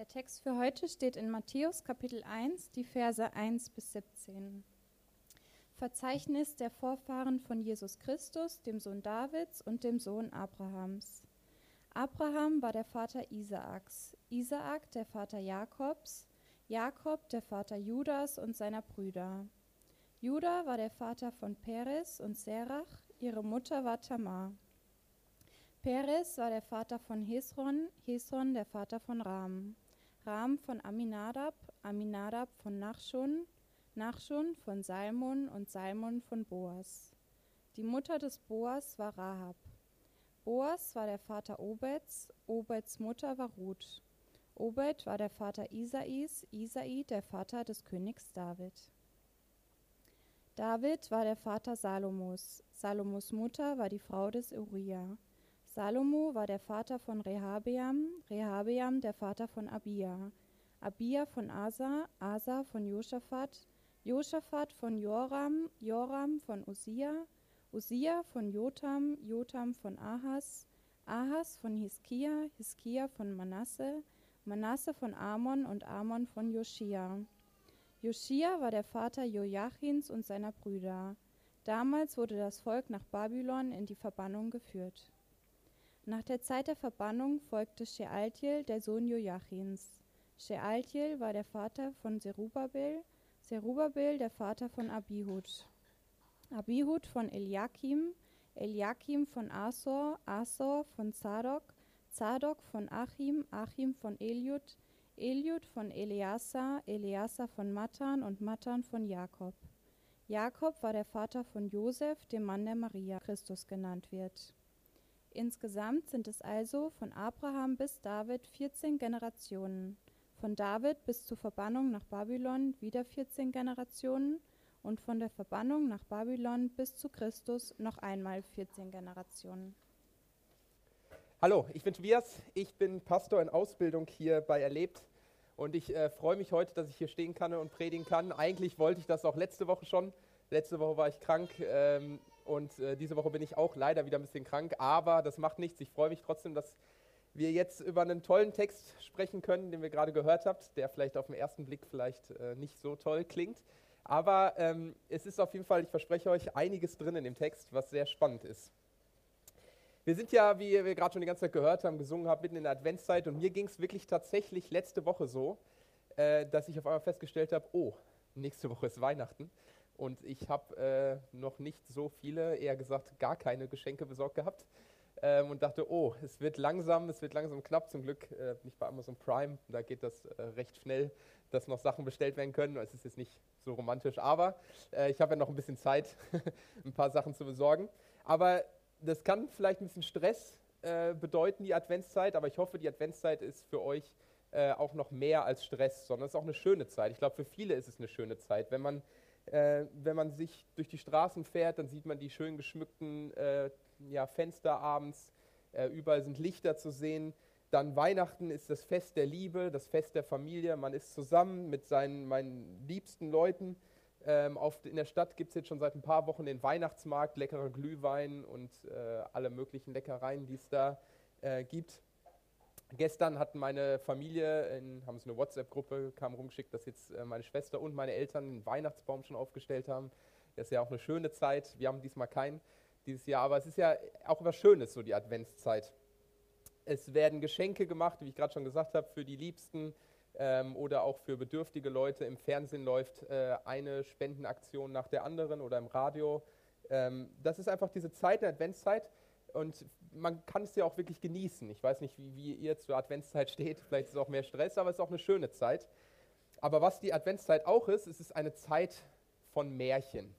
Der Text für heute steht in Matthäus Kapitel 1, die Verse 1 bis 17. Verzeichnis der Vorfahren von Jesus Christus, dem Sohn Davids und dem Sohn Abrahams. Abraham war der Vater Isaaks, Isaak der Vater Jakobs, Jakob der Vater Judas und seiner Brüder. Juda war der Vater von Peres und Serach, ihre Mutter war Tamar. Peres war der Vater von Hesron, Hesron der Vater von Ram, Ram von Aminadab, Aminadab von Nachschon, Nachschon von Salmon und Salmon von Boas. Die Mutter des Boas war Rahab. Boas war der Vater Obeds, Obeds Mutter war Ruth. Obed war der Vater Isais, Isai der Vater des Königs David. David war der Vater Salomos. Salomos Mutter war die Frau des Uriah. Salomo war der Vater von Rehabeam, Rehabeam der Vater von Abia, Abia von Asa, Asa von Josaphat, Josaphat von Joram, Joram von Usia, Usia von Jotam, Jotam von Ahas, Ahas von Hiskia, Hiskia von Manasse, Manasse von Amon und Amon von Joschia. Joschia war der Vater Joachins und seiner Brüder. Damals wurde das Volk nach Babylon in die Verbannung geführt. Nach der Zeit der Verbannung folgte Shealtiel, der Sohn Joachins. Shealtiel war der Vater von Zerubabel, Zerubabel der Vater von Abihud. Abihud von Eliakim, Eliakim von Asor, Asor von Zadok, Zadok von Achim, Achim von Eliud, Eliud von Eleasa, Eleasa von Matan und Matan von Jakob. Jakob war der Vater von Josef, dem Mann der Maria, Christus genannt wird. Insgesamt sind es also von Abraham bis David 14 Generationen, von David bis zur Verbannung nach Babylon wieder 14 Generationen und von der Verbannung nach Babylon bis zu Christus noch einmal 14 Generationen. Hallo, ich bin Tobias, ich bin Pastor in Ausbildung hier bei Erlebt und ich äh, freue mich heute, dass ich hier stehen kann und predigen kann. Eigentlich wollte ich das auch letzte Woche schon. Letzte Woche war ich krank, ähm, und äh, diese Woche bin ich auch leider wieder ein bisschen krank, aber das macht nichts. Ich freue mich trotzdem, dass wir jetzt über einen tollen Text sprechen können, den wir gerade gehört habt, der vielleicht auf den ersten Blick vielleicht äh, nicht so toll klingt. Aber ähm, es ist auf jeden Fall, ich verspreche euch, einiges drin in dem Text, was sehr spannend ist. Wir sind ja, wie wir gerade schon die ganze Zeit gehört haben, gesungen haben, mitten in der Adventszeit und mir ging es wirklich tatsächlich letzte Woche so, äh, dass ich auf einmal festgestellt habe, oh, nächste Woche ist Weihnachten. Und ich habe äh, noch nicht so viele, eher gesagt gar keine Geschenke besorgt gehabt. Ähm, und dachte, oh, es wird langsam, es wird langsam knapp. Zum Glück äh, nicht bei Amazon Prime, da geht das äh, recht schnell, dass noch Sachen bestellt werden können. Es ist jetzt nicht so romantisch, aber äh, ich habe ja noch ein bisschen Zeit, ein paar Sachen zu besorgen. Aber das kann vielleicht ein bisschen Stress äh, bedeuten, die Adventszeit, aber ich hoffe, die Adventszeit ist für euch äh, auch noch mehr als Stress, sondern es ist auch eine schöne Zeit. Ich glaube, für viele ist es eine schöne Zeit, wenn man äh, wenn man sich durch die Straßen fährt, dann sieht man die schön geschmückten äh, ja, Fenster abends. Äh, überall sind Lichter zu sehen. Dann Weihnachten ist das Fest der Liebe, das Fest der Familie. Man ist zusammen mit seinen meinen liebsten Leuten. Ähm, auf, in der Stadt gibt es jetzt schon seit ein paar Wochen den Weihnachtsmarkt, leckerer Glühwein und äh, alle möglichen Leckereien, die es da äh, gibt. Gestern hatten meine Familie, in, haben sie eine WhatsApp-Gruppe, kam rumgeschickt, dass jetzt äh, meine Schwester und meine Eltern einen Weihnachtsbaum schon aufgestellt haben. Das ist ja auch eine schöne Zeit. Wir haben diesmal keinen dieses Jahr, aber es ist ja auch was Schönes, so die Adventszeit. Es werden Geschenke gemacht, wie ich gerade schon gesagt habe, für die Liebsten ähm, oder auch für bedürftige Leute. Im Fernsehen läuft äh, eine Spendenaktion nach der anderen oder im Radio. Ähm, das ist einfach diese Zeit, der Adventszeit. Und man kann es ja auch wirklich genießen. Ich weiß nicht, wie, wie ihr zur Adventszeit steht. Vielleicht ist es auch mehr Stress, aber es ist auch eine schöne Zeit. Aber was die Adventszeit auch ist, es ist eine Zeit von Märchen.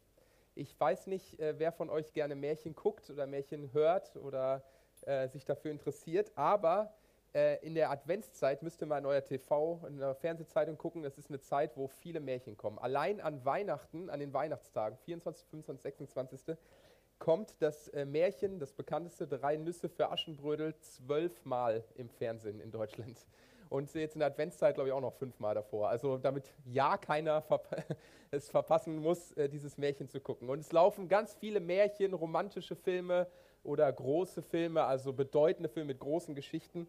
Ich weiß nicht, äh, wer von euch gerne Märchen guckt oder Märchen hört oder äh, sich dafür interessiert, aber äh, in der Adventszeit müsst ihr mal in euer TV, in der Fernsehzeitung gucken. Es ist eine Zeit, wo viele Märchen kommen. Allein an Weihnachten, an den Weihnachtstagen, 24, 25, 26 kommt das äh, Märchen, das bekannteste Drei Nüsse für Aschenbrödel, zwölfmal im Fernsehen in Deutschland. Und jetzt in der Adventszeit, glaube ich, auch noch fünfmal davor. Also damit ja keiner verpa es verpassen muss, äh, dieses Märchen zu gucken. Und es laufen ganz viele Märchen, romantische Filme oder große Filme, also bedeutende Filme mit großen Geschichten.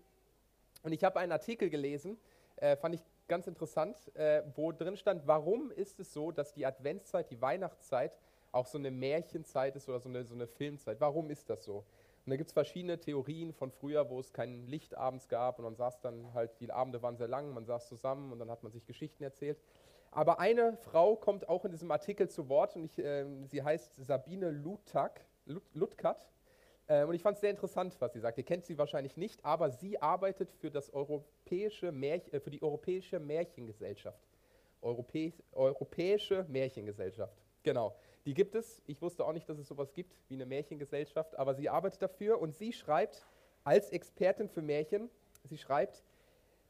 Und ich habe einen Artikel gelesen, äh, fand ich ganz interessant, äh, wo drin stand, warum ist es so, dass die Adventszeit, die Weihnachtszeit auch so eine Märchenzeit ist oder so eine, so eine Filmzeit. Warum ist das so? Und da gibt es verschiedene Theorien von früher, wo es kein Licht abends gab und man saß dann halt, die Abende waren sehr lang, man saß zusammen und dann hat man sich Geschichten erzählt. Aber eine Frau kommt auch in diesem Artikel zu Wort und ich, äh, sie heißt Sabine Lutak, Lut, Lutkat. Äh, und ich fand es sehr interessant, was sie sagt. Ihr kennt sie wahrscheinlich nicht, aber sie arbeitet für, das europäische Märchen, äh, für die Europäische Märchengesellschaft. Europä Europäische Märchengesellschaft. Genau. Die gibt es. Ich wusste auch nicht, dass es sowas gibt wie eine Märchengesellschaft, aber sie arbeitet dafür und sie schreibt als Expertin für Märchen, sie schreibt,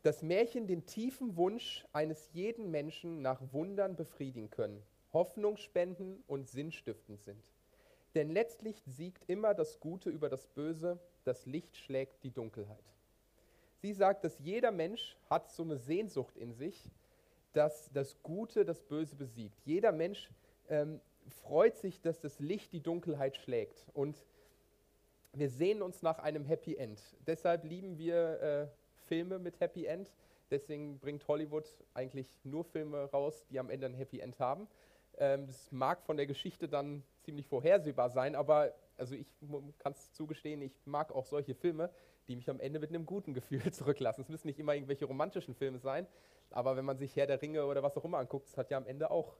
dass Märchen den tiefen Wunsch eines jeden Menschen nach Wundern befriedigen können, Hoffnung spenden und sinnstiftend sind. Denn letztlich siegt immer das Gute über das Böse, das Licht schlägt die Dunkelheit. Sie sagt, dass jeder Mensch hat so eine Sehnsucht in sich, dass das Gute das Böse besiegt. Jeder Mensch ähm, freut sich, dass das Licht die Dunkelheit schlägt. Und wir sehen uns nach einem Happy End. Deshalb lieben wir äh, Filme mit Happy End. Deswegen bringt Hollywood eigentlich nur Filme raus, die am Ende ein Happy End haben. Ähm, das mag von der Geschichte dann ziemlich vorhersehbar sein, aber also ich kann es zugestehen, ich mag auch solche Filme, die mich am Ende mit einem guten Gefühl zurücklassen. Es müssen nicht immer irgendwelche romantischen Filme sein, aber wenn man sich Herr der Ringe oder was auch immer anguckt, es hat ja am Ende auch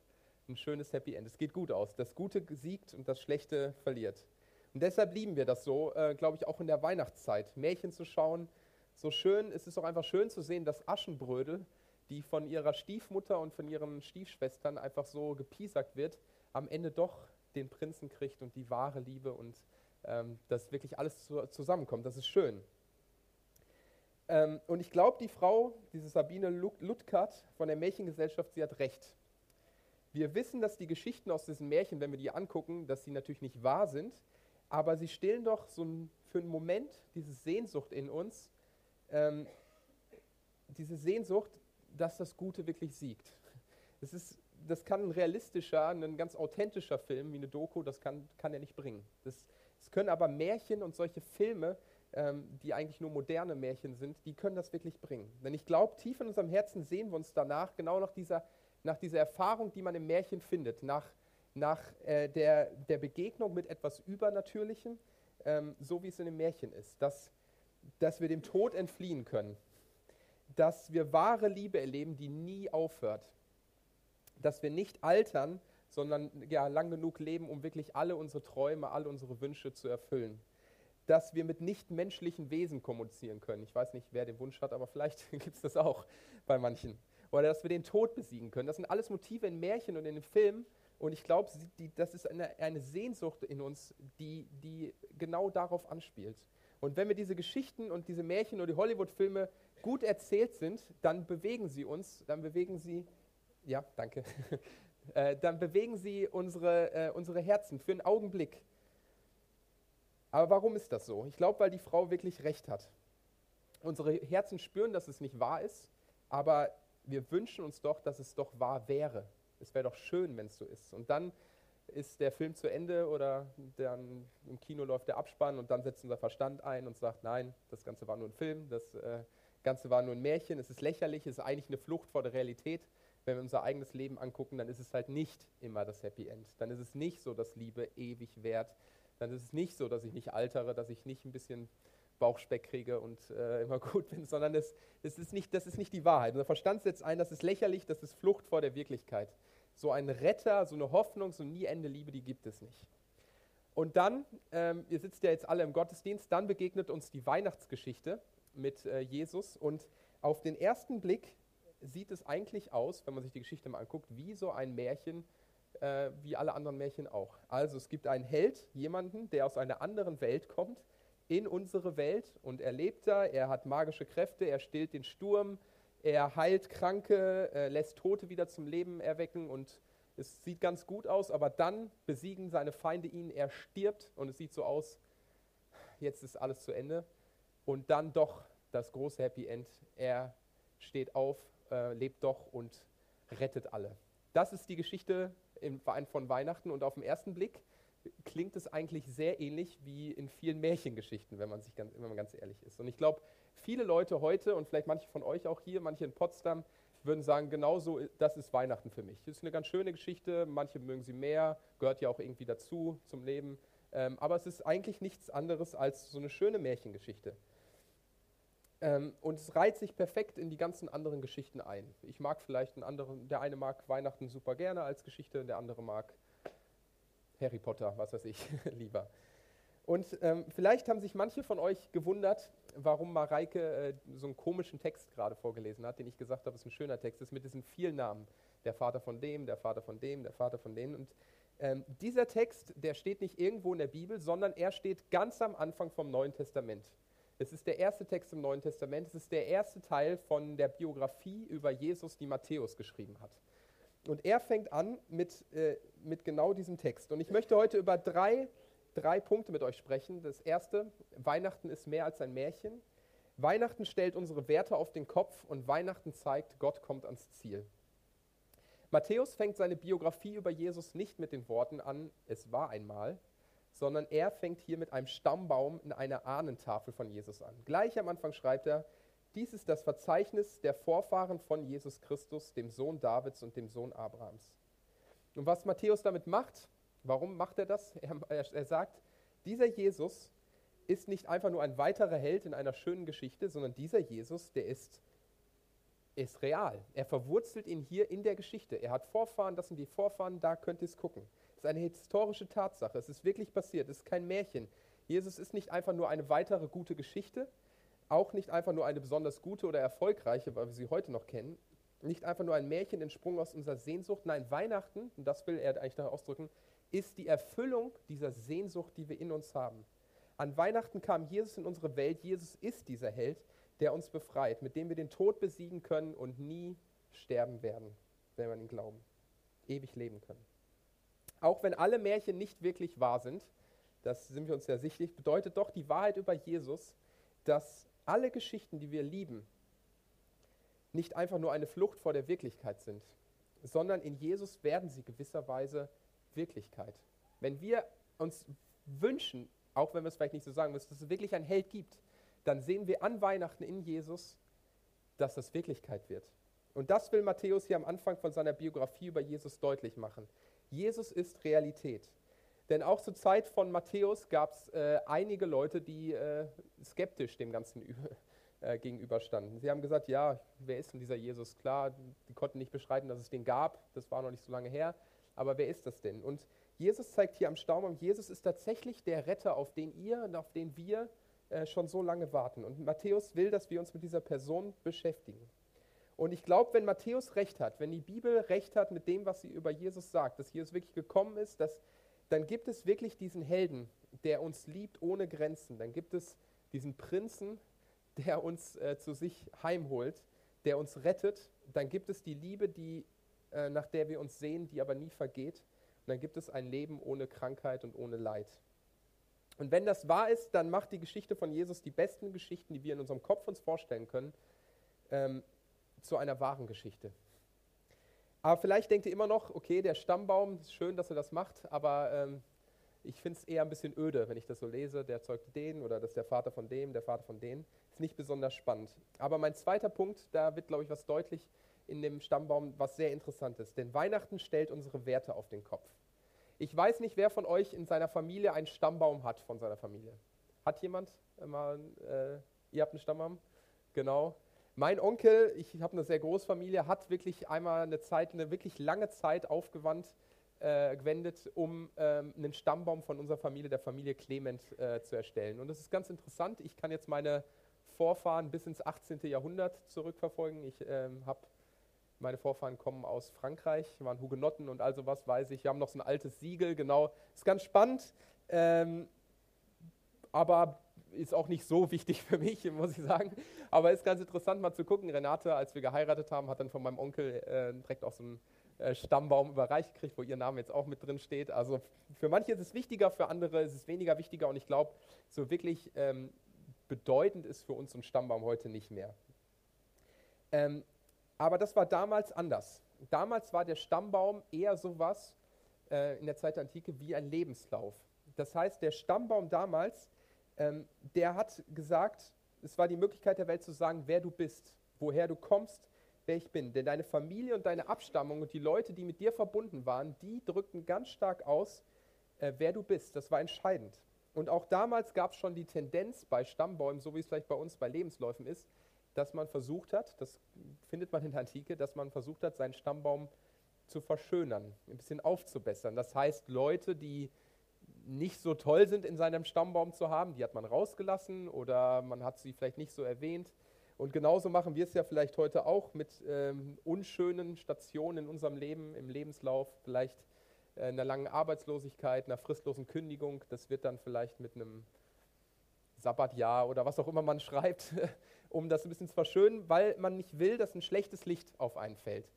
ein schönes Happy End. Es geht gut aus. Das Gute siegt und das Schlechte verliert. Und deshalb lieben wir das so, äh, glaube ich, auch in der Weihnachtszeit, Märchen zu schauen. So schön, es ist auch einfach schön zu sehen, dass Aschenbrödel, die von ihrer Stiefmutter und von ihren Stiefschwestern einfach so gepiesackt wird, am Ende doch den Prinzen kriegt und die wahre Liebe und ähm, dass wirklich alles zu, zusammenkommt. Das ist schön. Ähm, und ich glaube, die Frau, diese Sabine Lutkart von der Märchengesellschaft, sie hat recht. Wir wissen, dass die Geschichten aus diesen Märchen, wenn wir die angucken, dass sie natürlich nicht wahr sind, aber sie stillen doch so ein, für einen Moment diese Sehnsucht in uns, ähm, diese Sehnsucht, dass das Gute wirklich siegt. Das, ist, das kann ein realistischer, ein ganz authentischer Film wie eine Doku, das kann, kann er nicht bringen. Das, das können aber Märchen und solche Filme, ähm, die eigentlich nur moderne Märchen sind, die können das wirklich bringen. Denn ich glaube, tief in unserem Herzen sehen wir uns danach, genau nach dieser nach dieser Erfahrung, die man im Märchen findet, nach, nach äh, der, der Begegnung mit etwas Übernatürlichem, ähm, so wie es in dem Märchen ist, dass, dass wir dem Tod entfliehen können, dass wir wahre Liebe erleben, die nie aufhört, dass wir nicht altern, sondern ja, lang genug leben, um wirklich alle unsere Träume, alle unsere Wünsche zu erfüllen. Dass wir mit nichtmenschlichen Wesen kommunizieren können. Ich weiß nicht, wer den Wunsch hat, aber vielleicht gibt es das auch bei manchen oder dass wir den Tod besiegen können. Das sind alles Motive in Märchen und in den Filmen. Und ich glaube, das ist eine, eine Sehnsucht in uns, die, die genau darauf anspielt. Und wenn wir diese Geschichten und diese Märchen oder die Hollywood-Filme gut erzählt sind, dann bewegen sie uns, dann bewegen sie, ja, danke, äh, dann bewegen sie unsere, äh, unsere Herzen für einen Augenblick. Aber warum ist das so? Ich glaube, weil die Frau wirklich recht hat. Unsere Herzen spüren, dass es nicht wahr ist, aber wir wünschen uns doch, dass es doch wahr wäre. Es wäre doch schön, wenn es so ist. Und dann ist der Film zu Ende oder dann im Kino läuft der Abspann und dann setzt unser Verstand ein und sagt, nein, das Ganze war nur ein Film, das äh, Ganze war nur ein Märchen, es ist lächerlich, es ist eigentlich eine Flucht vor der Realität. Wenn wir unser eigenes Leben angucken, dann ist es halt nicht immer das Happy End. Dann ist es nicht so, dass Liebe ewig währt. Dann ist es nicht so, dass ich nicht altere, dass ich nicht ein bisschen Bauchspeck kriege und äh, immer gut bin, sondern das, das, ist nicht, das ist nicht die Wahrheit. Unser Verstand setzt ein, das ist lächerlich, das ist Flucht vor der Wirklichkeit. So ein Retter, so eine Hoffnung, so nie Ende Liebe, die gibt es nicht. Und dann, ähm, ihr sitzt ja jetzt alle im Gottesdienst, dann begegnet uns die Weihnachtsgeschichte mit äh, Jesus und auf den ersten Blick sieht es eigentlich aus, wenn man sich die Geschichte mal anguckt, wie so ein Märchen, äh, wie alle anderen Märchen auch. Also es gibt einen Held, jemanden, der aus einer anderen Welt kommt, in unsere Welt und er lebt da, er hat magische Kräfte, er stillt den Sturm, er heilt Kranke, äh, lässt Tote wieder zum Leben erwecken und es sieht ganz gut aus, aber dann besiegen seine Feinde ihn, er stirbt und es sieht so aus, jetzt ist alles zu Ende und dann doch das große Happy End, er steht auf, äh, lebt doch und rettet alle. Das ist die Geschichte im Verein von Weihnachten und auf den ersten Blick klingt es eigentlich sehr ähnlich wie in vielen Märchengeschichten, wenn man sich ganz, wenn man ganz ehrlich ist. Und ich glaube, viele Leute heute und vielleicht manche von euch auch hier, manche in Potsdam, würden sagen, genauso, das ist Weihnachten für mich. Das ist eine ganz schöne Geschichte, manche mögen sie mehr, gehört ja auch irgendwie dazu zum Leben. Ähm, aber es ist eigentlich nichts anderes als so eine schöne Märchengeschichte. Ähm, und es reiht sich perfekt in die ganzen anderen Geschichten ein. Ich mag vielleicht einen anderen, der eine mag Weihnachten super gerne als Geschichte, der andere mag Harry Potter, was weiß ich, lieber. Und ähm, vielleicht haben sich manche von euch gewundert, warum Mareike äh, so einen komischen Text gerade vorgelesen hat, den ich gesagt habe, ist ein schöner Text ist, mit diesen vielen Namen. Der Vater von dem, der Vater von dem, der Vater von denen. Und ähm, dieser Text, der steht nicht irgendwo in der Bibel, sondern er steht ganz am Anfang vom Neuen Testament. Es ist der erste Text im Neuen Testament. Es ist der erste Teil von der Biografie über Jesus, die Matthäus geschrieben hat. Und er fängt an mit, äh, mit genau diesem Text. Und ich möchte heute über drei drei Punkte mit euch sprechen. Das erste, Weihnachten ist mehr als ein Märchen. Weihnachten stellt unsere Werte auf den Kopf und Weihnachten zeigt, Gott kommt ans Ziel. Matthäus fängt seine Biografie über Jesus nicht mit den Worten an, es war einmal, sondern er fängt hier mit einem Stammbaum in einer Ahnentafel von Jesus an. Gleich am Anfang schreibt er, dies ist das Verzeichnis der Vorfahren von Jesus Christus, dem Sohn Davids und dem Sohn Abrahams. Und was Matthäus damit macht, Warum macht er das? Er, er, er, sagt, dieser Jesus ist nicht einfach nur ein weiterer Held in einer schönen Geschichte, sondern dieser Jesus, der ist, ist real. Er verwurzelt ihn hier in der Geschichte. Er hat Vorfahren, das sind die Vorfahren, da könnt ihr es gucken. Es ist eine historische Tatsache. Es ist wirklich passiert. Es ist kein Märchen. Jesus ist nicht einfach nur eine weitere gute Geschichte, auch nicht einfach nur eine besonders gute oder erfolgreiche, weil wir sie heute noch kennen, nicht einfach nur ein Märchen entsprungen aus unserer Sehnsucht. Nein, Weihnachten, und das will er eigentlich da ausdrücken, ist die Erfüllung dieser Sehnsucht, die wir in uns haben. An Weihnachten kam Jesus in unsere Welt. Jesus ist dieser Held, der uns befreit, mit dem wir den Tod besiegen können und nie sterben werden, wenn wir an ihn glauben. Ewig leben können. Auch wenn alle Märchen nicht wirklich wahr sind, das sind wir uns ja sicher, bedeutet doch die Wahrheit über Jesus, dass alle Geschichten, die wir lieben, nicht einfach nur eine Flucht vor der Wirklichkeit sind, sondern in Jesus werden sie gewisserweise Wirklichkeit. Wenn wir uns wünschen, auch wenn wir es vielleicht nicht so sagen müssen, dass es wirklich einen Held gibt, dann sehen wir an Weihnachten in Jesus, dass das Wirklichkeit wird. Und das will Matthäus hier am Anfang von seiner Biografie über Jesus deutlich machen. Jesus ist Realität. Denn auch zur Zeit von Matthäus gab es äh, einige Leute, die äh, skeptisch dem Ganzen äh, gegenüberstanden. Sie haben gesagt, ja, wer ist denn dieser Jesus? Klar, die konnten nicht beschreiten, dass es den gab, das war noch nicht so lange her. Aber wer ist das denn? Und Jesus zeigt hier am Staumbaum, Jesus ist tatsächlich der Retter, auf den ihr und auf den wir äh, schon so lange warten. Und Matthäus will, dass wir uns mit dieser Person beschäftigen. Und ich glaube, wenn Matthäus recht hat, wenn die Bibel recht hat mit dem, was sie über Jesus sagt, dass Jesus wirklich gekommen ist, dass, dann gibt es wirklich diesen Helden, der uns liebt ohne Grenzen. Dann gibt es diesen Prinzen, der uns äh, zu sich heimholt, der uns rettet. Dann gibt es die Liebe, die äh, nach der wir uns sehen, die aber nie vergeht. Und dann gibt es ein Leben ohne Krankheit und ohne Leid. Und wenn das wahr ist, dann macht die Geschichte von Jesus die besten Geschichten, die wir in unserem Kopf uns vorstellen können, ähm, zu einer wahren Geschichte. Aber vielleicht denkt ihr immer noch, okay, der Stammbaum, ist schön, dass er das macht, aber ähm, ich finde es eher ein bisschen öde, wenn ich das so lese, der zeugte den oder das ist der Vater von dem, der Vater von denen. Ist nicht besonders spannend. Aber mein zweiter Punkt, da wird, glaube ich, was deutlich, in dem Stammbaum was sehr Interessantes. Denn Weihnachten stellt unsere Werte auf den Kopf. Ich weiß nicht, wer von euch in seiner Familie einen Stammbaum hat von seiner Familie. Hat jemand mal, äh, ihr habt einen Stammbaum? Genau. Mein Onkel, ich habe eine sehr große Familie, hat wirklich einmal eine Zeit, eine wirklich lange Zeit aufgewandt, äh, gewendet, um ähm, einen Stammbaum von unserer Familie, der Familie Clement, äh, zu erstellen. Und das ist ganz interessant. Ich kann jetzt meine Vorfahren bis ins 18. Jahrhundert zurückverfolgen. Ich ähm, habe meine Vorfahren kommen aus Frankreich, waren Hugenotten und all sowas, weiß ich. Wir haben noch so ein altes Siegel, genau. Ist ganz spannend, ähm, aber ist auch nicht so wichtig für mich, muss ich sagen. Aber ist ganz interessant mal zu gucken. Renate, als wir geheiratet haben, hat dann von meinem Onkel äh, direkt auch so einen Stammbaum überreicht gekriegt, wo ihr Name jetzt auch mit drin steht. Also für manche ist es wichtiger, für andere ist es weniger wichtiger und ich glaube, so wirklich ähm, bedeutend ist für uns ein Stammbaum heute nicht mehr. Ähm, aber das war damals anders. Damals war der Stammbaum eher sowas äh, in der Zeit der Antike wie ein Lebenslauf. Das heißt, der Stammbaum damals, ähm, der hat gesagt, es war die Möglichkeit der Welt zu sagen, wer du bist, woher du kommst, wer ich bin. Denn deine Familie und deine Abstammung und die Leute, die mit dir verbunden waren, die drückten ganz stark aus, äh, wer du bist. Das war entscheidend. Und auch damals gab es schon die Tendenz bei Stammbäumen, so wie es vielleicht bei uns bei Lebensläufen ist, dass man versucht hat, das findet man in der Antike, dass man versucht hat, seinen Stammbaum zu verschönern, ein bisschen aufzubessern. Das heißt, Leute, die nicht so toll sind in seinem Stammbaum zu haben, die hat man rausgelassen oder man hat sie vielleicht nicht so erwähnt. Und genauso machen wir es ja vielleicht heute auch mit ähm, unschönen Stationen in unserem Leben, im Lebenslauf, vielleicht äh, einer langen Arbeitslosigkeit, einer fristlosen Kündigung. Das wird dann vielleicht mit einem Sabbatjahr oder was auch immer man schreibt, um das ein bisschen zu verschönen, weil man nicht will, dass ein schlechtes Licht auf einen fällt.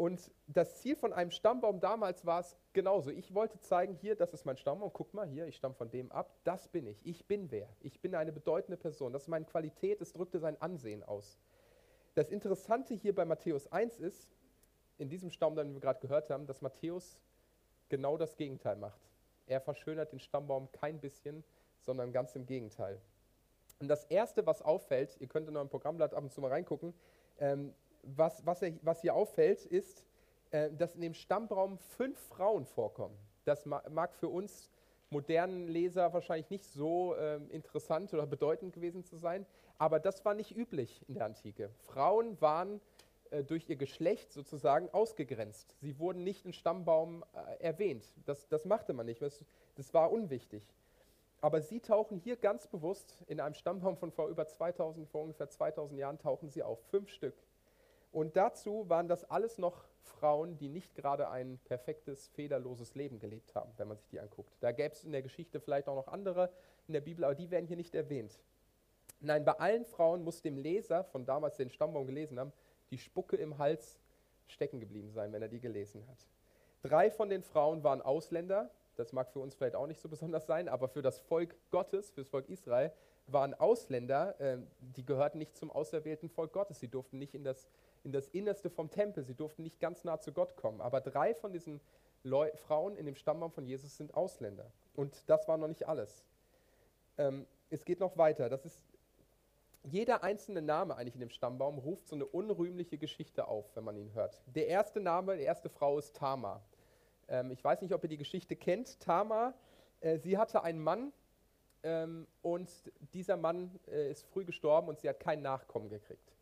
Und das Ziel von einem Stammbaum damals war es genauso. Ich wollte zeigen, hier, das ist mein Stammbaum, guck mal hier, ich stamme von dem ab, das bin ich. Ich bin wer? Ich bin eine bedeutende Person. Das ist meine Qualität, es drückte sein Ansehen aus. Das Interessante hier bei Matthäus 1 ist, in diesem Stamm, den wir gerade gehört haben, dass Matthäus genau das Gegenteil macht. Er verschönert den Stammbaum kein bisschen, sondern ganz im Gegenteil. Und das Erste, was auffällt, ihr könnt in eurem Programmblatt ab und zu mal reingucken, ähm, was, was, er, was hier auffällt, ist, äh, dass in dem Stammbaum fünf Frauen vorkommen. Das ma mag für uns modernen Leser wahrscheinlich nicht so äh, interessant oder bedeutend gewesen zu sein, aber das war nicht üblich in der Antike. Frauen waren äh, durch ihr Geschlecht sozusagen ausgegrenzt. Sie wurden nicht im Stammbaum äh, erwähnt. Das, das machte man nicht, das, das war unwichtig. Aber sie tauchen hier ganz bewusst in einem Stammbaum von vor über 2000, vor ungefähr 2000 Jahren tauchen sie auf, fünf Stück. Und dazu waren das alles noch Frauen, die nicht gerade ein perfektes, federloses Leben gelebt haben, wenn man sich die anguckt. Da gäbe es in der Geschichte vielleicht auch noch andere in der Bibel, aber die werden hier nicht erwähnt. Nein, bei allen Frauen muss dem Leser von damals den Stammbaum gelesen haben, die Spucke im Hals stecken geblieben sein, wenn er die gelesen hat. Drei von den Frauen waren Ausländer. Das mag für uns vielleicht auch nicht so besonders sein, aber für das Volk Gottes, für das Volk Israel, waren Ausländer, äh, die gehörten nicht zum auserwählten Volk Gottes. Sie durften nicht in das in das Innerste vom Tempel. Sie durften nicht ganz nah zu Gott kommen. Aber drei von diesen Leu Frauen in dem Stammbaum von Jesus sind Ausländer. Und das war noch nicht alles. Ähm, es geht noch weiter. Das ist jeder einzelne Name eigentlich in dem Stammbaum ruft so eine unrühmliche Geschichte auf, wenn man ihn hört. Der erste Name, die erste Frau ist Tamar. Ähm, ich weiß nicht, ob ihr die Geschichte kennt. Tamar, äh, sie hatte einen Mann ähm, und dieser Mann äh, ist früh gestorben und sie hat keinen Nachkommen gekriegt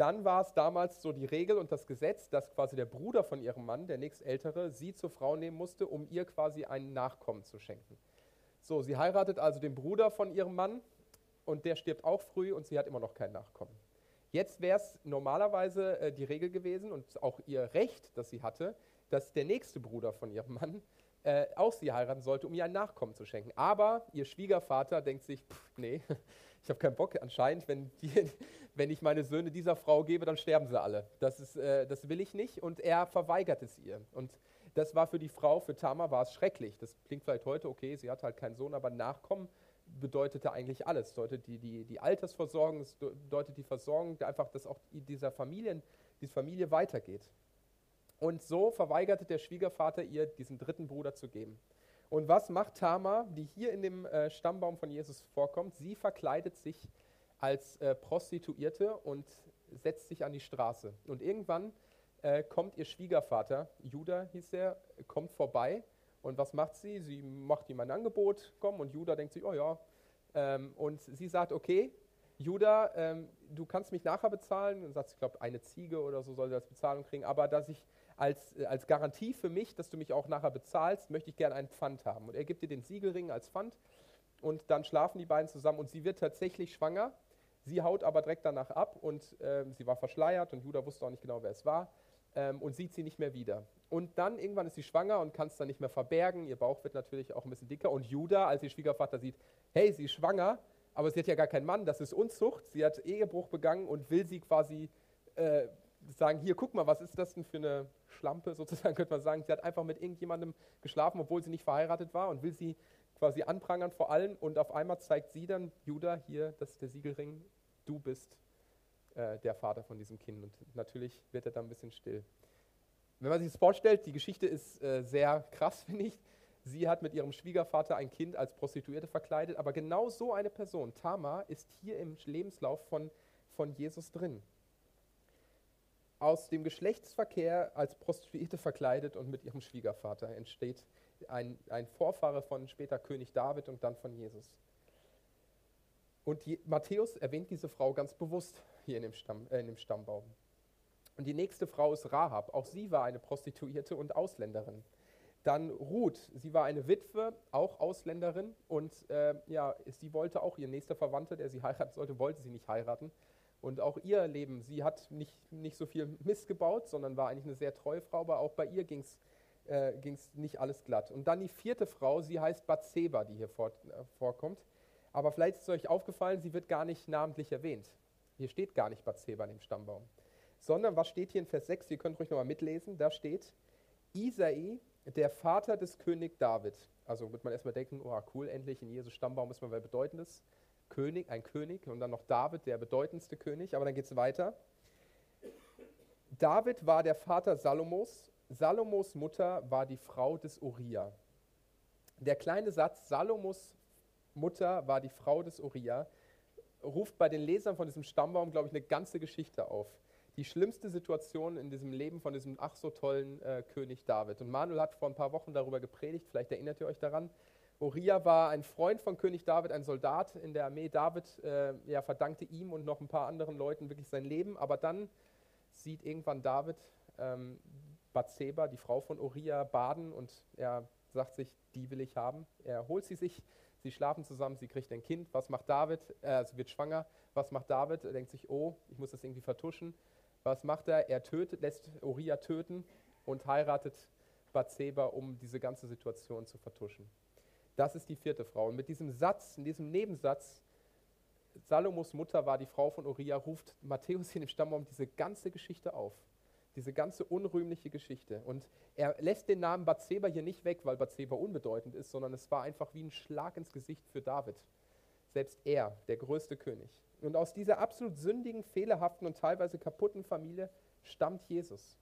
dann war es damals so die Regel und das Gesetz, dass quasi der Bruder von ihrem Mann, der nächstältere, sie zur Frau nehmen musste, um ihr quasi einen Nachkommen zu schenken. So, sie heiratet also den Bruder von ihrem Mann und der stirbt auch früh und sie hat immer noch kein Nachkommen. Jetzt wäre es normalerweise äh, die Regel gewesen und auch ihr Recht, das sie hatte, dass der nächste Bruder von ihrem Mann äh, auch sie heiraten sollte, um ihr ein Nachkommen zu schenken. Aber ihr Schwiegervater denkt sich, pff, nee, ich habe keinen Bock. Anscheinend, wenn, die, wenn ich meine Söhne dieser Frau gebe, dann sterben sie alle. Das, ist, äh, das will ich nicht. Und er verweigert es ihr. Und das war für die Frau, für Tamar war es schrecklich. Das klingt vielleicht heute okay, sie hat halt keinen Sohn, aber Nachkommen bedeutete eigentlich alles. Das bedeutet die, die, die Altersversorgung, das bedeutet die Versorgung, einfach, dass auch dieser Familien, diese Familie weitergeht. Und so verweigerte der Schwiegervater ihr, diesen dritten Bruder zu geben. Und was macht Tamar, die hier in dem äh, Stammbaum von Jesus vorkommt? Sie verkleidet sich als äh, Prostituierte und setzt sich an die Straße. Und irgendwann äh, kommt ihr Schwiegervater, Judah hieß er, kommt vorbei. Und was macht sie? Sie macht ihm ein Angebot, komm, und Judah denkt sich, oh ja. Ähm, und sie sagt, okay, Judah, ähm, du kannst mich nachher bezahlen. Und sagt, ich glaube, eine Ziege oder so soll sie als Bezahlung kriegen, aber dass ich als, äh, als Garantie für mich, dass du mich auch nachher bezahlst, möchte ich gerne einen Pfand haben. Und er gibt dir den Siegelring als Pfand und dann schlafen die beiden zusammen und sie wird tatsächlich schwanger. Sie haut aber direkt danach ab und äh, sie war verschleiert und Judah wusste auch nicht genau, wer es war ähm, und sieht sie nicht mehr wieder. Und dann irgendwann ist sie schwanger und kann es dann nicht mehr verbergen. Ihr Bauch wird natürlich auch ein bisschen dicker und Judah, als ihr Schwiegervater sieht, hey, sie ist schwanger, aber sie hat ja gar keinen Mann, das ist Unzucht. Sie hat Ehebruch begangen und will sie quasi äh, sagen, hier, guck mal, was ist das denn für eine Schlampe, sozusagen könnte man sagen. Sie hat einfach mit irgendjemandem geschlafen, obwohl sie nicht verheiratet war und will sie quasi anprangern vor allen. Und auf einmal zeigt sie dann, Judah, hier, das ist der Siegelring, du bist äh, der Vater von diesem Kind. Und natürlich wird er dann ein bisschen still. Wenn man sich das vorstellt, die Geschichte ist äh, sehr krass, finde ich. Sie hat mit ihrem Schwiegervater ein Kind als Prostituierte verkleidet, aber genau so eine Person, Tamar, ist hier im Lebenslauf von, von Jesus drin. Aus dem Geschlechtsverkehr als Prostituierte verkleidet und mit ihrem Schwiegervater entsteht ein, ein Vorfahre von später König David und dann von Jesus. Und die, Matthäus erwähnt diese Frau ganz bewusst hier in dem, Stamm, äh, in dem Stammbaum. Und die nächste Frau ist Rahab. Auch sie war eine Prostituierte und Ausländerin. Dann Ruth, sie war eine Witwe, auch Ausländerin. Und äh, ja, sie wollte auch, ihr nächster Verwandter, der sie heiraten sollte, wollte sie nicht heiraten. Und auch ihr Leben, sie hat nicht, nicht so viel Mist gebaut, sondern war eigentlich eine sehr treue Frau, aber auch bei ihr ging es äh, nicht alles glatt. Und dann die vierte Frau, sie heißt Bathseba, die hier vor, äh, vorkommt. Aber vielleicht ist es euch aufgefallen, sie wird gar nicht namentlich erwähnt. Hier steht gar nicht Bathseba in dem Stammbaum. Sondern was steht hier in Vers 6? Ihr könnt ruhig nochmal mitlesen. Da steht, Isai, der Vater des König David. Also wird man erstmal denken, oh cool, endlich in Jesus Stammbaum ist man wer Bedeutendes. König, ein König und dann noch David, der bedeutendste König. Aber dann geht es weiter. David war der Vater Salomos. Salomos Mutter war die Frau des Uriah. Der kleine Satz, Salomos Mutter war die Frau des Uriah, ruft bei den Lesern von diesem Stammbaum, glaube ich, eine ganze Geschichte auf. Die schlimmste Situation in diesem Leben von diesem ach so tollen äh, König David. Und Manuel hat vor ein paar Wochen darüber gepredigt, vielleicht erinnert ihr euch daran. Uriah war ein Freund von König David, ein Soldat in der Armee. David äh, ja, verdankte ihm und noch ein paar anderen Leuten wirklich sein Leben. Aber dann sieht irgendwann David ähm, Bathseba, die Frau von Uriah, baden und er sagt sich, die will ich haben. Er holt sie sich Sie schlafen zusammen, sie kriegt ein Kind. Was macht David? Äh, sie wird schwanger. Was macht David? Er denkt sich, oh, ich muss das irgendwie vertuschen. Was macht er? Er tötet, lässt Uriah töten und heiratet Bathseba, um diese ganze Situation zu vertuschen. Das ist die vierte Frau. Und mit diesem Satz, in diesem Nebensatz, Salomos Mutter war die Frau von Uriah, ruft Matthäus in dem Stammbaum diese ganze Geschichte auf diese ganze unrühmliche Geschichte. Und er lässt den Namen Bathseba hier nicht weg, weil Bathseba unbedeutend ist, sondern es war einfach wie ein Schlag ins Gesicht für David. Selbst er, der größte König. Und aus dieser absolut sündigen, fehlerhaften und teilweise kaputten Familie stammt Jesus.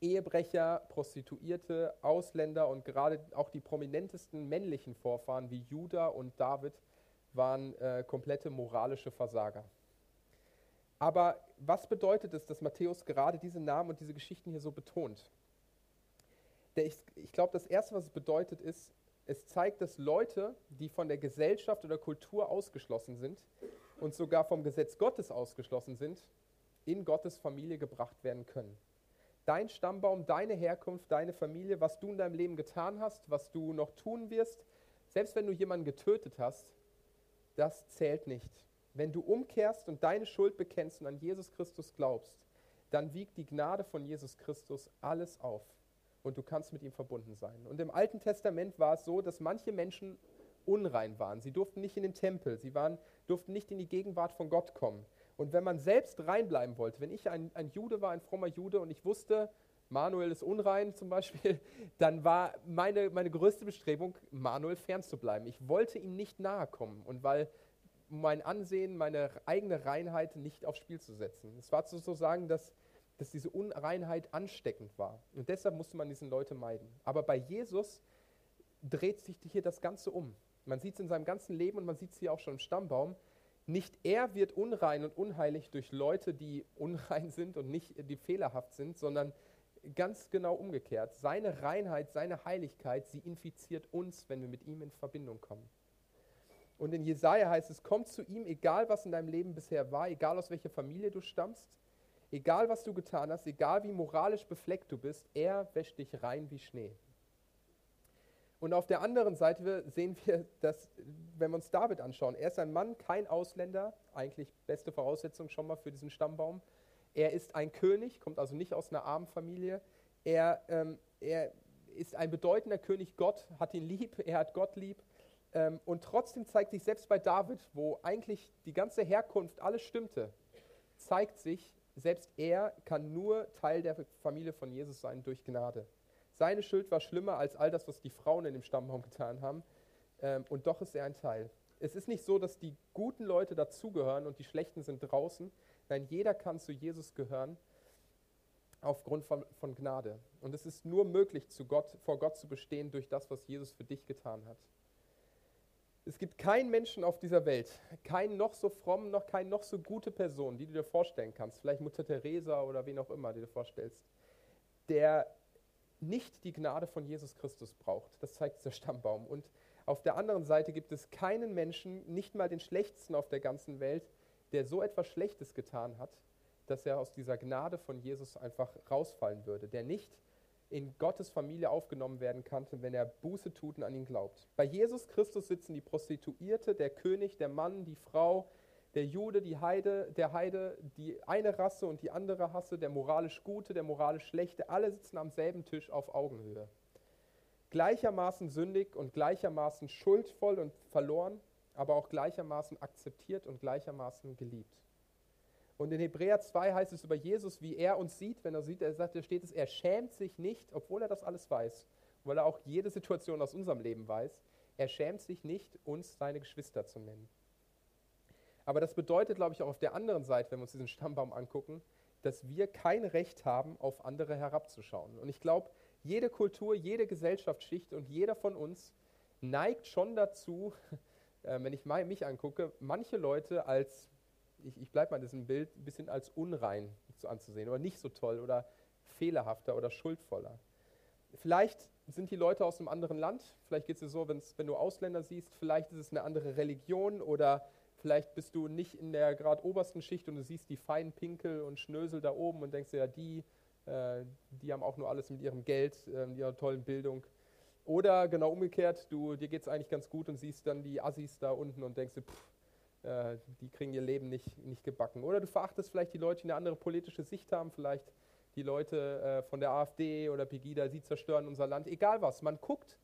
Ehebrecher, Prostituierte, Ausländer und gerade auch die prominentesten männlichen Vorfahren wie Judah und David waren äh, komplette moralische Versager. Aber was bedeutet es, dass Matthäus gerade diese Namen und diese Geschichten hier so betont? Ich, ich glaube, das Erste, was es bedeutet, ist, es zeigt, dass Leute, die von der Gesellschaft oder Kultur ausgeschlossen sind und sogar vom Gesetz Gottes ausgeschlossen sind, in Gottes Familie gebracht werden können. Dein Stammbaum, deine Herkunft, deine Familie, was du in deinem Leben getan hast, was du noch tun wirst, selbst wenn du jemanden getötet hast, das zählt nicht. Wenn du umkehrst und deine Schuld bekennst und an Jesus Christus glaubst, dann wiegt die Gnade von Jesus Christus alles auf und du kannst mit ihm verbunden sein. Und im Alten Testament war es so, dass manche Menschen unrein waren. Sie durften nicht in den Tempel, sie waren, durften nicht in die Gegenwart von Gott kommen. Und wenn man selbst reinbleiben wollte, wenn ich ein, ein Jude war, ein frommer Jude und ich wusste, Manuel ist unrein zum Beispiel, dann war meine, meine größte Bestrebung, Manuel fernzubleiben. Ich wollte ihm nicht nahe kommen. Und weil mein Ansehen, meine eigene Reinheit nicht aufs Spiel zu setzen. Es war sozusagen, dass, dass diese Unreinheit ansteckend war. Und deshalb musste man diese Leute meiden. Aber bei Jesus dreht sich hier das Ganze um. Man sieht es in seinem ganzen Leben und man sieht es hier auch schon im Stammbaum. Nicht er wird unrein und unheilig durch Leute, die unrein sind und nicht die fehlerhaft sind, sondern ganz genau umgekehrt. Seine Reinheit, seine Heiligkeit, sie infiziert uns, wenn wir mit ihm in Verbindung kommen. Und in Jesaja heißt es: Komm zu ihm, egal was in deinem Leben bisher war, egal aus welcher Familie du stammst, egal was du getan hast, egal wie moralisch befleckt du bist, er wäscht dich rein wie Schnee. Und auf der anderen Seite sehen wir, dass, wenn wir uns David anschauen, er ist ein Mann, kein Ausländer, eigentlich beste Voraussetzung schon mal für diesen Stammbaum. Er ist ein König, kommt also nicht aus einer armen Familie. Er, ähm, er ist ein bedeutender König, Gott hat ihn lieb, er hat Gott lieb. Ähm, und trotzdem zeigt sich selbst bei David, wo eigentlich die ganze Herkunft alles stimmte, zeigt sich, selbst er kann nur Teil der Familie von Jesus sein durch Gnade. Seine Schuld war schlimmer als all das, was die Frauen in dem Stammbaum getan haben. Ähm, und doch ist er ein Teil. Es ist nicht so, dass die guten Leute dazugehören und die schlechten sind draußen. Nein, jeder kann zu Jesus gehören. aufgrund von, von Gnade. Und es ist nur möglich, zu Gott, vor Gott zu bestehen durch das, was Jesus für dich getan hat. Es gibt keinen Menschen auf dieser Welt, keinen noch so frommen, noch keine noch so gute Person, die du dir vorstellen kannst, vielleicht Mutter Teresa oder wen auch immer, die du dir vorstellst, der nicht die Gnade von Jesus Christus braucht. Das zeigt dieser Stammbaum. Und auf der anderen Seite gibt es keinen Menschen, nicht mal den schlechtesten auf der ganzen Welt, der so etwas Schlechtes getan hat, dass er aus dieser Gnade von Jesus einfach rausfallen würde, der nicht in Gottes Familie aufgenommen werden kann, wenn er Buße tut und an ihn glaubt. Bei Jesus Christus sitzen die Prostituierte, der König, der Mann, die Frau, der Jude, die Heide, der Heide, die eine Rasse und die andere Rasse, der moralisch Gute, der moralisch Schlechte, alle sitzen am selben Tisch auf Augenhöhe. Gleichermaßen sündig und gleichermaßen schuldvoll und verloren, aber auch gleichermaßen akzeptiert und gleichermaßen geliebt. Und in Hebräer 2 heißt es über Jesus, wie er uns sieht, wenn er sieht, er sagt, da steht es, er schämt sich nicht, obwohl er das alles weiß, weil er auch jede Situation aus unserem Leben weiß, er schämt sich nicht, uns seine Geschwister zu nennen. Aber das bedeutet, glaube ich, auch auf der anderen Seite, wenn wir uns diesen Stammbaum angucken, dass wir kein Recht haben, auf andere herabzuschauen. Und ich glaube, jede Kultur, jede Gesellschaftsschicht und jeder von uns neigt schon dazu, äh, wenn ich mich angucke, manche Leute als, ich, ich bleibe mal in diesem Bild, ein bisschen als unrein zu anzusehen oder nicht so toll oder fehlerhafter oder schuldvoller. Vielleicht sind die Leute aus einem anderen Land, vielleicht geht es dir so, wenn du Ausländer siehst, vielleicht ist es eine andere Religion oder Vielleicht bist du nicht in der gerade obersten Schicht und du siehst die feinen Pinkel und Schnösel da oben und denkst dir, ja, die, äh, die haben auch nur alles mit ihrem Geld, äh, ihrer tollen Bildung. Oder genau umgekehrt, du, dir geht es eigentlich ganz gut und siehst dann die Assis da unten und denkst dir, pff, äh, die kriegen ihr Leben nicht, nicht gebacken. Oder du verachtest vielleicht die Leute, die eine andere politische Sicht haben, vielleicht die Leute äh, von der AfD oder Pegida, sie zerstören unser Land, egal was. Man guckt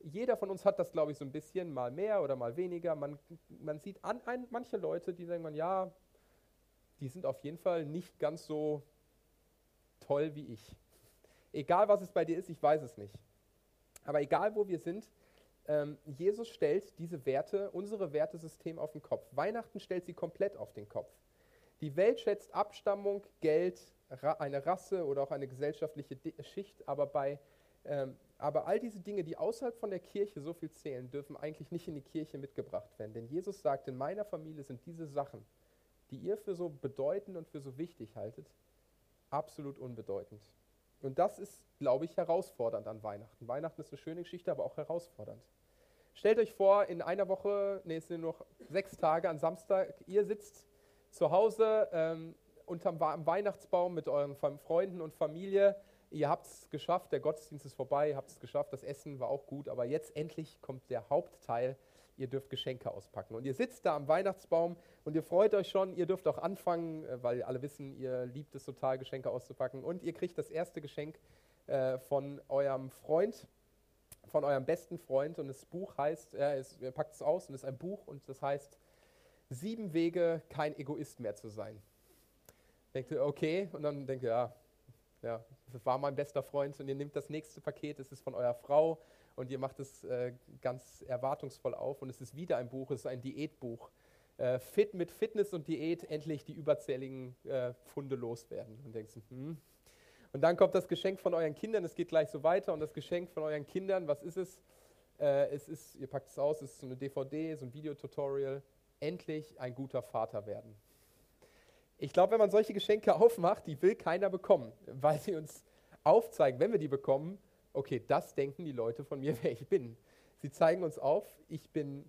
jeder von uns hat das, glaube ich, so ein bisschen, mal mehr oder mal weniger. Man, man sieht an ein, manche Leute, die sagen, ja, die sind auf jeden Fall nicht ganz so toll wie ich. Egal, was es bei dir ist, ich weiß es nicht. Aber egal, wo wir sind, ähm, Jesus stellt diese Werte, unsere Wertesystem auf den Kopf. Weihnachten stellt sie komplett auf den Kopf. Die Welt schätzt Abstammung, Geld, ra eine Rasse oder auch eine gesellschaftliche Schicht, aber bei ähm, aber all diese Dinge, die außerhalb von der Kirche so viel zählen, dürfen eigentlich nicht in die Kirche mitgebracht werden. Denn Jesus sagt, in meiner Familie sind diese Sachen, die ihr für so bedeutend und für so wichtig haltet, absolut unbedeutend. Und das ist, glaube ich, herausfordernd an Weihnachten. Weihnachten ist eine schöne Geschichte, aber auch herausfordernd. Stellt euch vor, in einer Woche, nee, es sind nur noch sechs Tage, an Samstag, ihr sitzt zu Hause ähm, unterm Weihnachtsbaum mit euren Freunden und Familie ihr habt es geschafft, der Gottesdienst ist vorbei, ihr habt es geschafft, das Essen war auch gut, aber jetzt endlich kommt der Hauptteil, ihr dürft Geschenke auspacken. Und ihr sitzt da am Weihnachtsbaum und ihr freut euch schon, ihr dürft auch anfangen, äh, weil alle wissen, ihr liebt es total, Geschenke auszupacken. Und ihr kriegt das erste Geschenk äh, von eurem Freund, von eurem besten Freund. Und das Buch heißt, äh, es, ihr packt es aus und es ist ein Buch und das heißt, Sieben Wege, kein Egoist mehr zu sein. Denkt ihr, okay, und dann denkt ihr, ja, ja, das war mein bester Freund und ihr nehmt das nächste Paket, es ist von eurer Frau und ihr macht es äh, ganz erwartungsvoll auf und es ist wieder ein Buch, es ist ein Diätbuch. Äh, fit mit Fitness und Diät endlich die überzähligen äh, Funde loswerden. Und denkst, hm. Und dann kommt das Geschenk von euren Kindern, es geht gleich so weiter und das Geschenk von euren Kindern, was ist es? Äh, es ist, ihr packt es aus, es ist so eine DVD, so ein Videotutorial, endlich ein guter Vater werden. Ich glaube, wenn man solche Geschenke aufmacht, die will keiner bekommen, weil sie uns aufzeigen, wenn wir die bekommen, okay, das denken die Leute von mir, wer ich bin. Sie zeigen uns auf, ich bin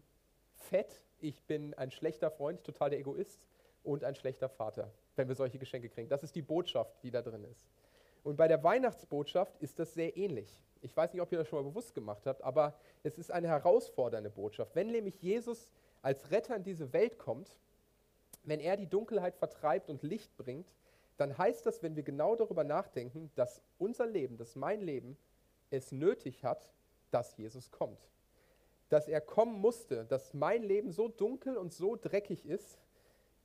fett, ich bin ein schlechter Freund, total der Egoist und ein schlechter Vater, wenn wir solche Geschenke kriegen. Das ist die Botschaft, die da drin ist. Und bei der Weihnachtsbotschaft ist das sehr ähnlich. Ich weiß nicht, ob ihr das schon mal bewusst gemacht habt, aber es ist eine herausfordernde Botschaft. Wenn nämlich Jesus als Retter in diese Welt kommt, wenn er die Dunkelheit vertreibt und Licht bringt, dann heißt das, wenn wir genau darüber nachdenken, dass unser Leben, dass mein Leben es nötig hat, dass Jesus kommt. Dass er kommen musste, dass mein Leben so dunkel und so dreckig ist,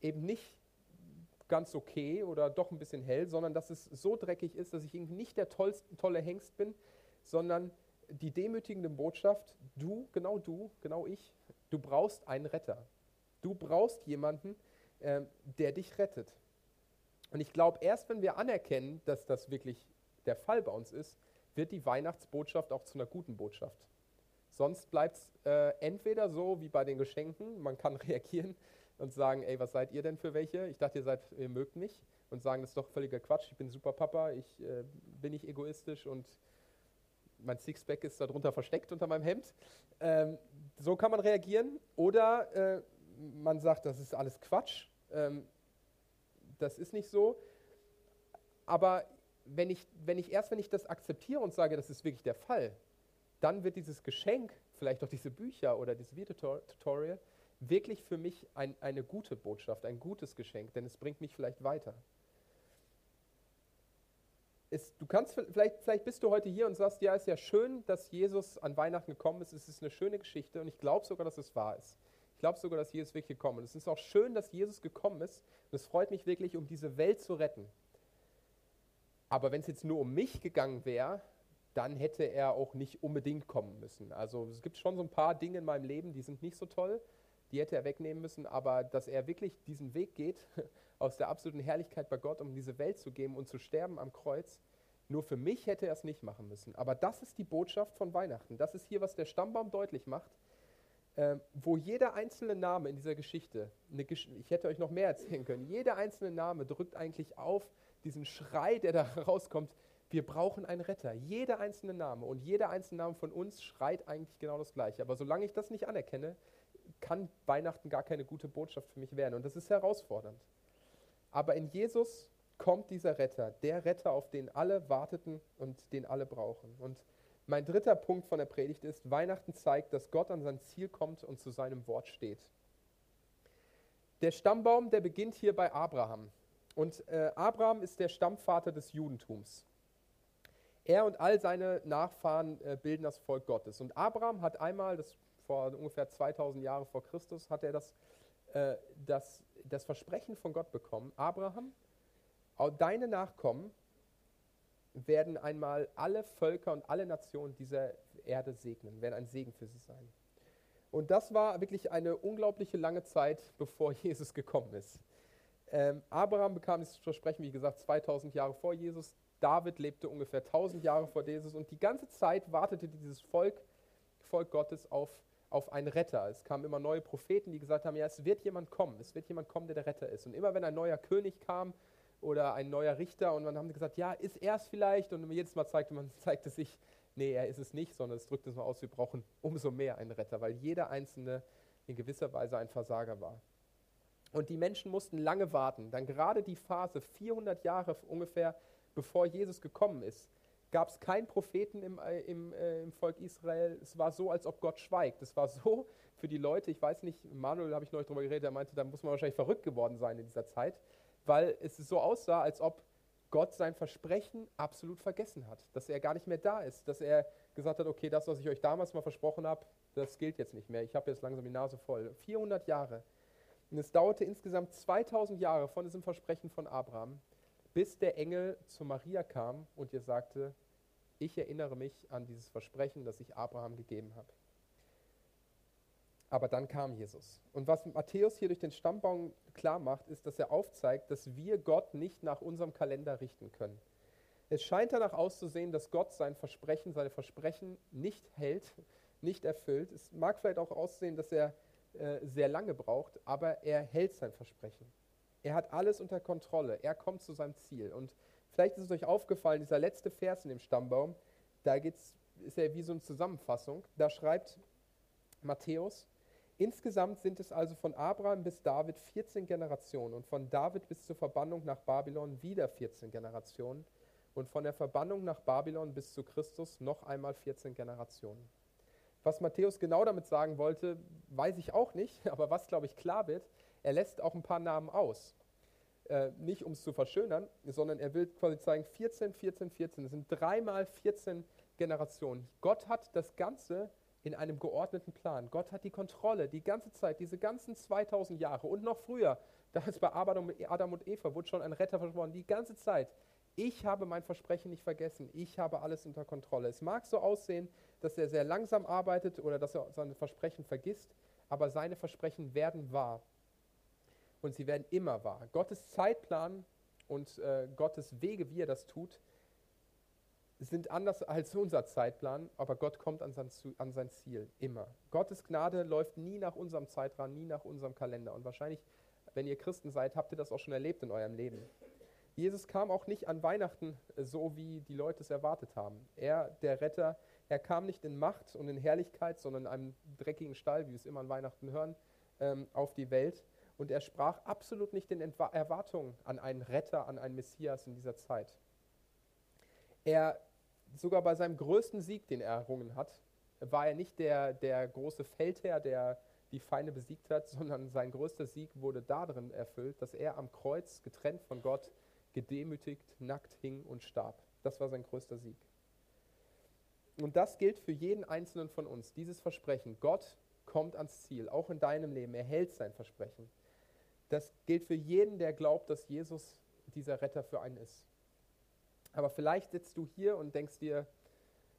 eben nicht ganz okay oder doch ein bisschen hell, sondern dass es so dreckig ist, dass ich irgendwie nicht der tollste, tolle Hengst bin, sondern die demütigende Botschaft, du, genau du, genau ich, du brauchst einen Retter. Du brauchst jemanden, äh, der dich rettet. Und ich glaube, erst wenn wir anerkennen, dass das wirklich der Fall bei uns ist, wird die Weihnachtsbotschaft auch zu einer guten Botschaft. Sonst bleibt es äh, entweder so wie bei den Geschenken, man kann reagieren und sagen, ey, was seid ihr denn für welche? Ich dachte, ihr seid, ihr mögt mich und sagen, das ist doch völliger Quatsch, ich bin super Papa, ich äh, bin nicht egoistisch und mein Sixpack ist darunter versteckt unter meinem Hemd. Ähm, so kann man reagieren. Oder äh, man sagt, das ist alles Quatsch, ähm, das ist nicht so. Aber wenn ich, wenn ich erst, wenn ich das akzeptiere und sage, das ist wirklich der Fall, dann wird dieses Geschenk, vielleicht auch diese Bücher oder dieses Videotutorial, wirklich für mich ein, eine gute Botschaft, ein gutes Geschenk, denn es bringt mich vielleicht weiter. Es, du kannst vielleicht, vielleicht bist du heute hier und sagst, ja, ist ja schön, dass Jesus an Weihnachten gekommen ist. Es ist eine schöne Geschichte und ich glaube sogar, dass es wahr ist. Ich glaube sogar, dass Jesus wirklich gekommen ist. Es ist auch schön, dass Jesus gekommen ist und es freut mich wirklich, um diese Welt zu retten. Aber wenn es jetzt nur um mich gegangen wäre, dann hätte er auch nicht unbedingt kommen müssen. Also es gibt schon so ein paar Dinge in meinem Leben, die sind nicht so toll, die hätte er wegnehmen müssen, aber dass er wirklich diesen Weg geht, aus der absoluten Herrlichkeit bei Gott, um diese Welt zu geben und zu sterben am Kreuz, nur für mich hätte er es nicht machen müssen. Aber das ist die Botschaft von Weihnachten. Das ist hier, was der Stammbaum deutlich macht, äh, wo jeder einzelne Name in dieser Geschichte, Gesch ich hätte euch noch mehr erzählen können, jeder einzelne Name drückt eigentlich auf diesen Schrei, der da rauskommt, wir brauchen einen Retter. Jeder einzelne Name und jeder einzelne Name von uns schreit eigentlich genau das Gleiche. Aber solange ich das nicht anerkenne, kann Weihnachten gar keine gute Botschaft für mich werden. Und das ist herausfordernd. Aber in Jesus kommt dieser Retter, der Retter, auf den alle warteten und den alle brauchen. Und mein dritter Punkt von der Predigt ist, Weihnachten zeigt, dass Gott an sein Ziel kommt und zu seinem Wort steht. Der Stammbaum, der beginnt hier bei Abraham. Und äh, Abraham ist der Stammvater des Judentums. Er und all seine Nachfahren äh, bilden das Volk Gottes. Und Abraham hat einmal, das vor ungefähr 2000 Jahren vor Christus, hat er das, äh, das, das Versprechen von Gott bekommen. Abraham, deine Nachkommen werden einmal alle Völker und alle Nationen dieser Erde segnen, werden ein Segen für sie sein. Und das war wirklich eine unglaubliche lange Zeit, bevor Jesus gekommen ist. Ähm, Abraham bekam dieses Versprechen, wie gesagt, 2000 Jahre vor Jesus. David lebte ungefähr 1000 Jahre vor Jesus und die ganze Zeit wartete dieses Volk, Volk Gottes auf, auf einen Retter. Es kamen immer neue Propheten, die gesagt haben, ja, es wird jemand kommen, es wird jemand kommen, der der Retter ist. Und immer wenn ein neuer König kam oder ein neuer Richter und dann haben sie gesagt, ja, ist er es vielleicht? Und jedes Mal zeigte man, zeigte sich, nee, er ist es nicht, sondern es drückte es mal aus, wir brauchen umso mehr einen Retter, weil jeder Einzelne in gewisser Weise ein Versager war. Und die Menschen mussten lange warten. Dann gerade die Phase, 400 Jahre ungefähr, bevor Jesus gekommen ist, gab es keinen Propheten im, äh, im, äh, im, Volk Israel. Es war so, als ob Gott schweigt. Es war so für die Leute, ich weiß nicht, Manuel habe ich neulich darüber geredet, er meinte, da muss man wahrscheinlich verrückt geworden sein in dieser Zeit, weil es so aussah, als ob Gott sein Versprechen absolut vergessen hat, dass er gar nicht mehr da ist, dass er gesagt hat, okay, das, was ich euch damals mal versprochen habe, das gilt jetzt nicht mehr. Ich habe jetzt langsam die Nase voll. 400 Jahre. Und es dauerte insgesamt 2000 Jahre von diesem Versprechen von Abraham, bis der Engel zu Maria kam und ihr sagte, ich erinnere mich an dieses Versprechen, das ich Abraham gegeben habe. Aber dann kam Jesus. Und was Matthäus hier durch den Stammbaum klar macht, ist, dass er aufzeigt, dass wir Gott nicht nach unserem Kalender richten können. Es scheint danach auszusehen, dass Gott sein Versprechen, seine Versprechen nicht hält, nicht erfüllt. Es mag vielleicht auch aussehen, dass er äh, sehr lange braucht, aber er hält sein Versprechen. Er hat alles unter Kontrolle. Er kommt zu seinem Ziel. Und vielleicht ist es euch aufgefallen, dieser letzte Vers in dem Stammbaum, da geht's, ist er wie so eine Zusammenfassung. Da schreibt Matthäus, insgesamt sind es also von Abraham bis David 14 Generationen und von David bis zur Verbannung nach Babylon wieder 14 Generationen und von der Verbannung nach Babylon bis zu Christus noch einmal 14 Generationen. Was Matthäus genau damit sagen wollte, weiß ich auch nicht, aber was, glaube ich, klar wird, er lässt auch ein paar Namen aus. Äh, nicht um es zu verschönern, sondern er will quasi zeigen, 14, 14, 14. Das sind dreimal 14 Generationen. Gott hat das Ganze in einem geordneten Plan. Gott hat die Kontrolle die ganze Zeit, diese ganzen 2000 Jahre und noch früher, damals bei Adam und Eva, wurde schon ein Retter versprochen, die ganze Zeit. Ich habe mein Versprechen nicht vergessen. Ich habe alles unter Kontrolle. Es mag so aussehen, dass er sehr langsam arbeitet oder dass er seine Versprechen vergisst, aber seine Versprechen werden wahr und sie werden immer wahr. Gottes Zeitplan und äh, Gottes Wege, wie er das tut, sind anders als unser Zeitplan, aber Gott kommt an sein, an sein, Ziel immer. Gottes Gnade läuft nie nach unserem Zeitrahmen, nie nach unserem Kalender. Und wahrscheinlich, wenn ihr Christen seid, habt ihr das auch schon erlebt in eurem Leben. Jesus kam auch nicht an Weihnachten äh, so, wie die Leute es erwartet haben. Er, der Retter, er kam nicht in Macht und in Herrlichkeit, sondern in einem dreckigen Stall, wie wir es immer an Weihnachten hören, ähm, auf die Welt. Und er sprach absolut nicht den Erwartungen an einen Retter, an einen Messias in dieser Zeit. Er, sogar bei seinem größten Sieg, den er errungen hat, war er nicht der, der große Feldherr, der die Feinde besiegt hat, sondern sein größter Sieg wurde darin erfüllt, dass er am Kreuz, getrennt von Gott, gedemütigt, nackt hing und starb. Das war sein größter Sieg. Und das gilt für jeden einzelnen von uns, dieses Versprechen. Gott kommt ans Ziel, auch in deinem Leben. Er hält sein Versprechen. Das gilt für jeden, der glaubt, dass Jesus dieser Retter für einen ist. Aber vielleicht sitzt du hier und denkst dir,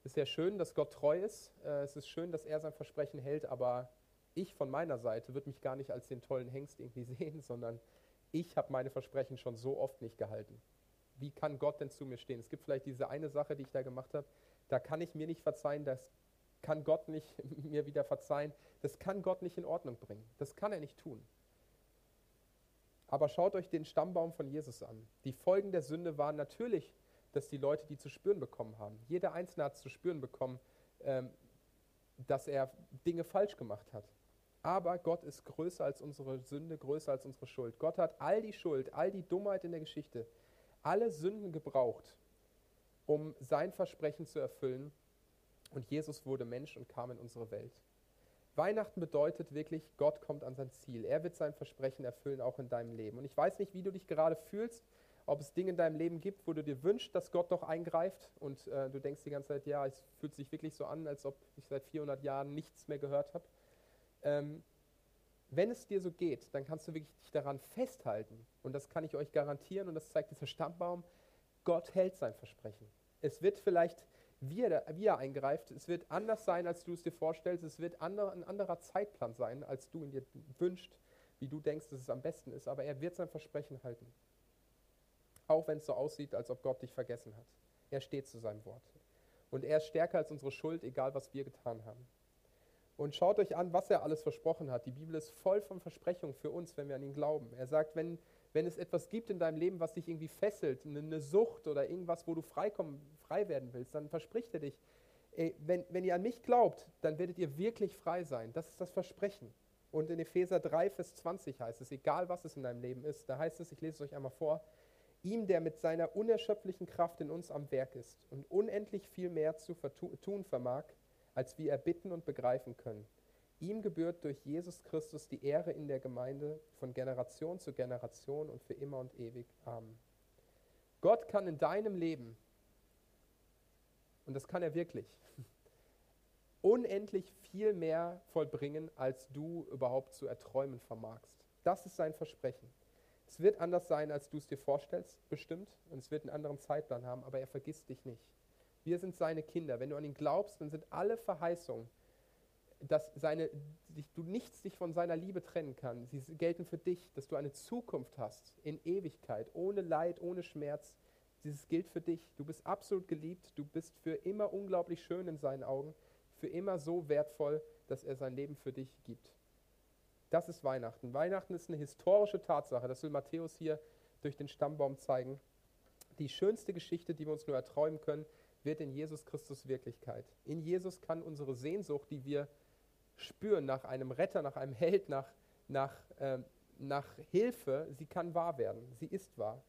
es ist ja schön, dass Gott treu ist. Äh, es ist schön, dass er sein Versprechen hält, aber ich von meiner Seite würde mich gar nicht als den tollen Hengst irgendwie sehen, sondern ich habe meine Versprechen schon so oft nicht gehalten. Wie kann Gott denn zu mir stehen? Es gibt vielleicht diese eine Sache, die ich da gemacht habe, da kann ich mir nicht verzeihen, das kann Gott nicht mir wieder verzeihen, das kann Gott nicht in Ordnung bringen. Das kann er nicht tun. Aber schaut euch den Stammbaum von Jesus an. Die Folgen der Sünde waren natürlich, dass die Leute die zu spüren bekommen haben. Jeder Einzelne hat zu spüren bekommen, ähm, dass er Dinge falsch gemacht hat. Aber Gott ist größer als unsere Sünde, größer als unsere Schuld. Gott hat all die Schuld, all die Dummheit in der Geschichte, alle Sünden gebraucht, um sein Versprechen zu erfüllen. Und Jesus wurde Mensch und kam in unsere Welt. Weihnachten bedeutet wirklich, Gott kommt an sein Ziel. Er wird sein Versprechen erfüllen, auch in deinem Leben. Und ich weiß nicht, wie du dich gerade fühlst, ob es Dinge in deinem Leben gibt, wo du dir wünschst, dass Gott doch eingreift und äh, du denkst die ganze Zeit, ja, es fühlt sich wirklich so an, als ob ich seit 400 Jahren nichts mehr gehört habe. Ähm, wenn es dir so geht, dann kannst du wirklich dich daran festhalten. Und das kann ich euch garantieren, und das zeigt dieser Stammbaum. Gott hält sein Versprechen. Es wird vielleicht, wie er, wie er eingreift, es wird anders sein, als du es dir vorstellst. Es wird andere, ein anderer Zeitplan sein, als du ihn dir wünschst, wie du denkst, dass es am besten ist. Aber er wird sein Versprechen halten. Auch wenn es so aussieht, als ob Gott dich vergessen hat. Er steht zu seinem Wort. Und er ist stärker als unsere Schuld, egal was wir getan haben. Und schaut euch an, was er alles versprochen hat. Die Bibel ist voll von Versprechungen für uns, wenn wir an ihn glauben. Er sagt, wenn, wenn es etwas gibt in deinem Leben, was dich irgendwie fesselt, eine Sucht oder irgendwas, wo du freikommen, frei werden willst, dann verspricht er dich, ey, wenn, wenn ihr an mich glaubt, dann werdet ihr wirklich frei sein. Das ist das Versprechen. Und in Epheser 3, Vers 20 heißt es, egal was es in deinem Leben ist, da heißt es, ich lese es euch einmal vor, ihm, der mit seiner unerschöpflichen Kraft in uns am Werk ist und unendlich viel mehr zu tun vermag, als wir erbitten und begreifen können. Ihm gebührt durch Jesus Christus die Ehre in der Gemeinde von Generation zu Generation und für immer und ewig. Amen. Gott kann in deinem Leben, und das kann er wirklich, unendlich viel mehr vollbringen, als du überhaupt zu erträumen vermagst. Das ist sein Versprechen. Es wird anders sein, als du es dir vorstellst, bestimmt, und es wird einen anderen Zeitplan haben, aber er vergisst dich nicht. Wir sind seine Kinder. Wenn du an ihn glaubst, dann sind alle Verheißungen, dass seine, du nichts dich von seiner Liebe trennen kann. Sie gelten für dich, dass du eine Zukunft hast in Ewigkeit, ohne Leid, ohne Schmerz. Dieses gilt für dich. Du bist absolut geliebt. Du bist für immer unglaublich schön in seinen Augen, für immer so wertvoll, dass er sein Leben für dich gibt. Das ist Weihnachten. Weihnachten ist eine historische Tatsache. Das will Matthäus hier durch den Stammbaum zeigen. Die schönste Geschichte, die wir uns nur erträumen können, wird in Jesus Christus Wirklichkeit. In Jesus kann unsere Sehnsucht, die wir spüren nach einem Retter, nach einem Held, nach, nach, äh, nach Hilfe, sie kann wahr werden. Sie ist wahr.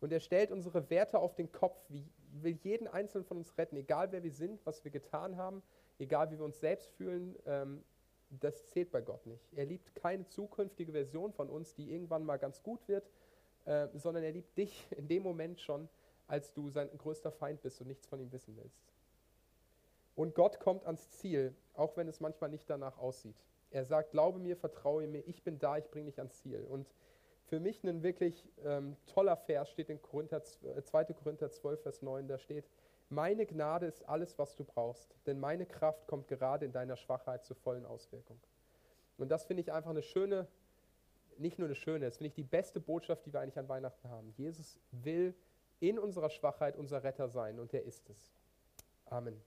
Und er stellt unsere Werte auf den Kopf, wie will jeden Einzelnen von uns retten, egal wer wir sind, was wir getan haben, egal wie wir uns selbst fühlen, ähm, das zählt bei Gott nicht. Er liebt keine zukünftige Version von uns, die irgendwann mal ganz gut wird, äh, sondern er liebt dich in dem Moment schon als du sein größter Feind bist und nichts von ihm wissen willst. Und Gott kommt ans Ziel, auch wenn es manchmal nicht danach aussieht. Er sagt, glaube mir, vertraue mir, ich bin da, ich bringe dich ans Ziel. Und für mich ein wirklich ähm, toller Vers steht in Korinther, 2. Äh, Korinther 12, Vers 9, da steht, meine Gnade ist alles, was du brauchst, denn meine Kraft kommt gerade in deiner Schwachheit zur vollen Auswirkung. Und das finde ich einfach eine schöne nicht nur eine schöne, das finde ich die beste Botschaft, die wir eigentlich an Weihnachten haben. Jesus will in unserer Schwachheit unser Retter sein und er ist es. Amen.